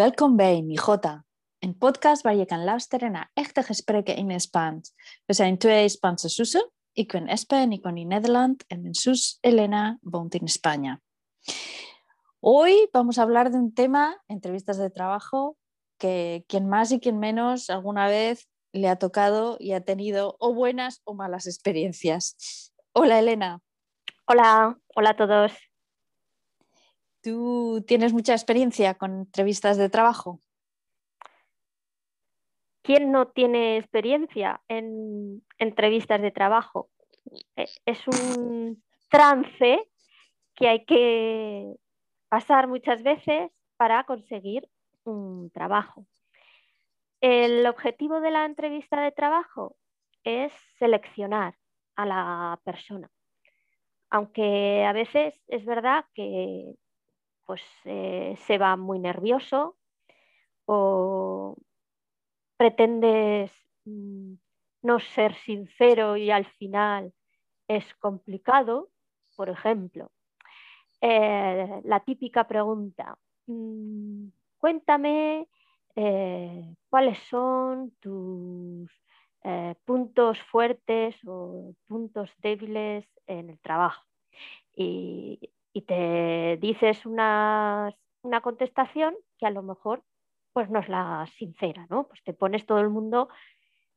Welkom bij Mijota, een podcast waar je kan luisteren naar echte gesprekken in het Spaans. We zijn twee Spaanse zussen. Ik ben Espe en ik woon in Nederland en mijn zus Elena woont in España. Hoy vamos a hablar de un tema, entrevistas de trabajo, que quien más y quien menos alguna vez le ha tocado y ha tenido o buenas o malas experiencias. Hola Elena. Hola, hola a todos. ¿Tú tienes mucha experiencia con entrevistas de trabajo? ¿Quién no tiene experiencia en entrevistas de trabajo? E, es un trance que hay que pasar muchas veces para conseguir un trabajo. El objetivo de la entrevista de trabajo es seleccionar a la persona. Aunque a veces es verdad que pues eh, se va muy nervioso o pretendes mm, no ser sincero y al final es complicado, por ejemplo, eh, la típica pregunta, mm, cuéntame eh, cuáles son tus puntos fuertes o puntos débiles en el trabajo. Y te dices una, contestación que a lo mejor pues no es la sincera, ¿no? Pues te pones todo el mundo,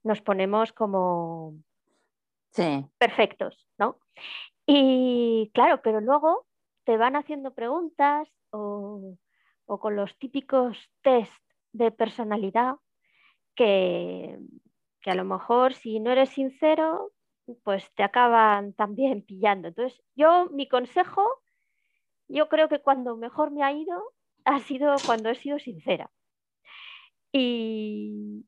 nos ponemos como perfectos, ¿no? Y claro, pero luego te van haciendo preguntas o, o con los típicos test de personalidad que, que a lo mejor si no eres sincero, pues te acaban también pillando. Entonces, yo mi consejo yo creo que cuando mejor me ha ido ha sido cuando he sido sincera. Y,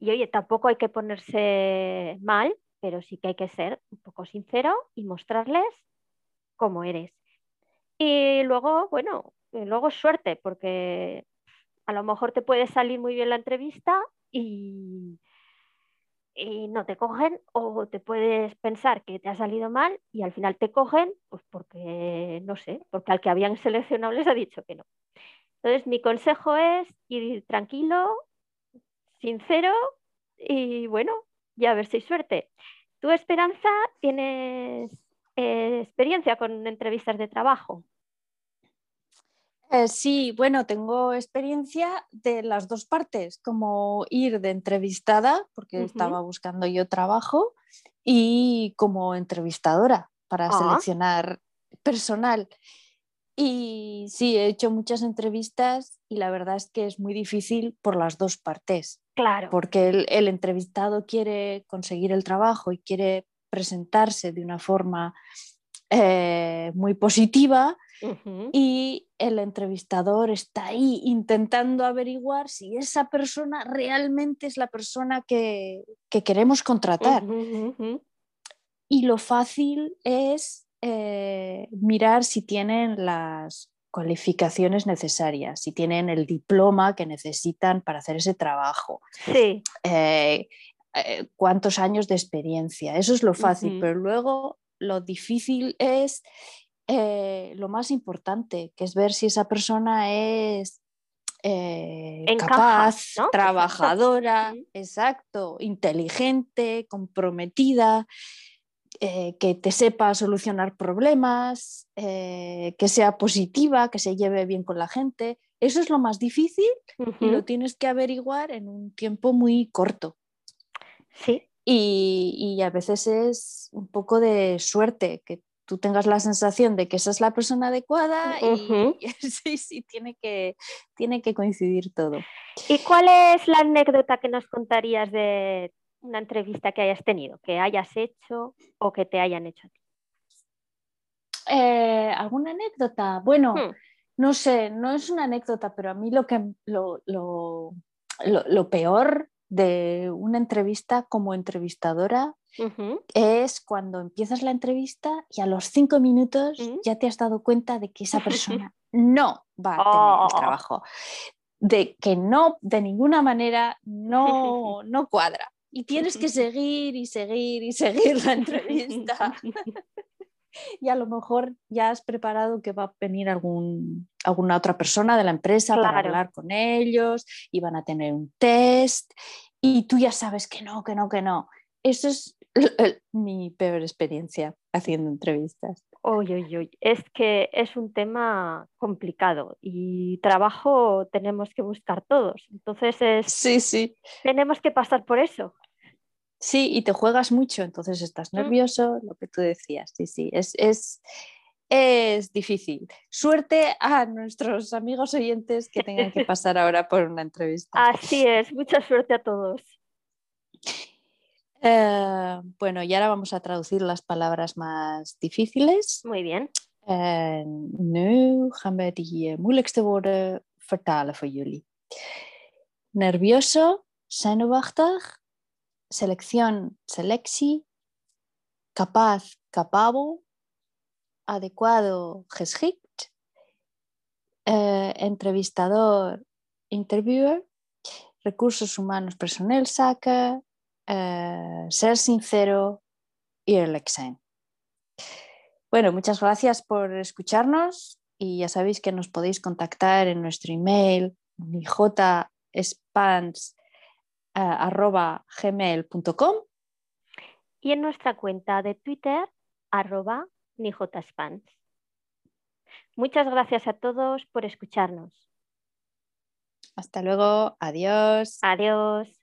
oye, tampoco hay que ponerse mal, pero sí que hay que ser un poco sincero y mostrarles cómo eres. Y luego, bueno, luego suerte, porque a lo mejor te puede salir muy bien la entrevista y, y no te cogen o te puedes pensar que te ha salido mal y al final te cogen, pues porque, no sé, porque al que habían seleccionado les ha dicho que no. Entonces, mi consejo es ir tranquilo, sincero y bueno, ya a ver si hay suerte. ¿Tu Esperanza tienes eh, experiencia con entrevistas de trabajo? Eh, sí, bueno, tengo experiencia de las dos partes, como ir de entrevistada, porque estaba buscando yo trabajo, y como entrevistadora para ah. seleccionar personal. Y sí, he hecho muchas entrevistas y la verdad es que es muy difícil por las dos partes. Claro. Porque el, entrevistado quiere conseguir el trabajo y quiere presentarse de una forma eh, muy positiva y el entrevistador está ahí intentando averiguar si esa persona realmente es la persona que, queremos contratar. Y lo fácil es eh, mirar si tienen las cualificaciones necesarias, si tienen el diploma que necesitan para hacer ese trabajo. Sí. Eh, eh, cuántos años de experiencia. Eso es lo fácil, pero luego lo difícil es eh, lo más importante, que es ver si esa persona es eh, capaz, trabajadora, exacto, inteligente, comprometida, eh, que te sepa solucionar problemas, que sea positiva, que se lleve bien con la gente. Eso es lo más difícil y lo tienes que averiguar en un tiempo muy corto. Sí. Y, y, a veces es un poco de suerte, que tú tengas la sensación de que esa es la persona adecuada y, sí, sí, tiene que, tiene que coincidir todo. ¿Y cuál es la anécdota que nos contarías de una entrevista que hayas tenido, que hayas hecho o que te hayan hecho a ti? Eh, ¿Alguna anécdota? Bueno, hmm. no sé, no es una anécdota, pero a mí lo que lo, lo, lo peor de una entrevista como entrevistadora es cuando empiezas la entrevista y a los cinco minutos ya te has dado cuenta de que esa persona no va a tener el oh. trabajo, de que no, de ninguna manera, no, no cuadra. Y tienes que seguir y seguir y seguir la entrevista. y a lo mejor ya has preparado que va a venir algún, alguna otra persona de la empresa para hablar con ellos y van a tener un test y tú ya sabes que no, que no, que no. Eso es mi peor experiencia haciendo entrevistas. Oye, es que es un tema complicado y trabajo tenemos que buscar todos. Entonces es, sí, sí. tenemos que pasar por eso. Sí, y te juegas mucho, entonces estás mm. nervioso, lo que tú decías, sí, sí, es, es, es difícil. Suerte a nuestros amigos oyentes que tengan que pasar ahora por una entrevista. Así es, mucha suerte a todos. Eh, bueno, y ahora vamos a traducir las palabras más difíciles. Muy bien. Uh, nu gaan we die moeilijkste woorden vertalen voor jullie. Nervioso, zenuwachtig, selección, selectie, capaz, capabo, adecuado, geschikt, eh, entrevistador, interviewer, recursos humanos, personal, saca, eh, ser sincero y el Bueno, muchas gracias por escucharnos y ya sabéis que nos podéis contactar en nuestro email jspans eh, arroba gmail.com. Y en nuestra cuenta de Twitter, arroba nijotaspans. Muchas gracias a todos por escucharnos. Hasta luego, adiós. Adiós.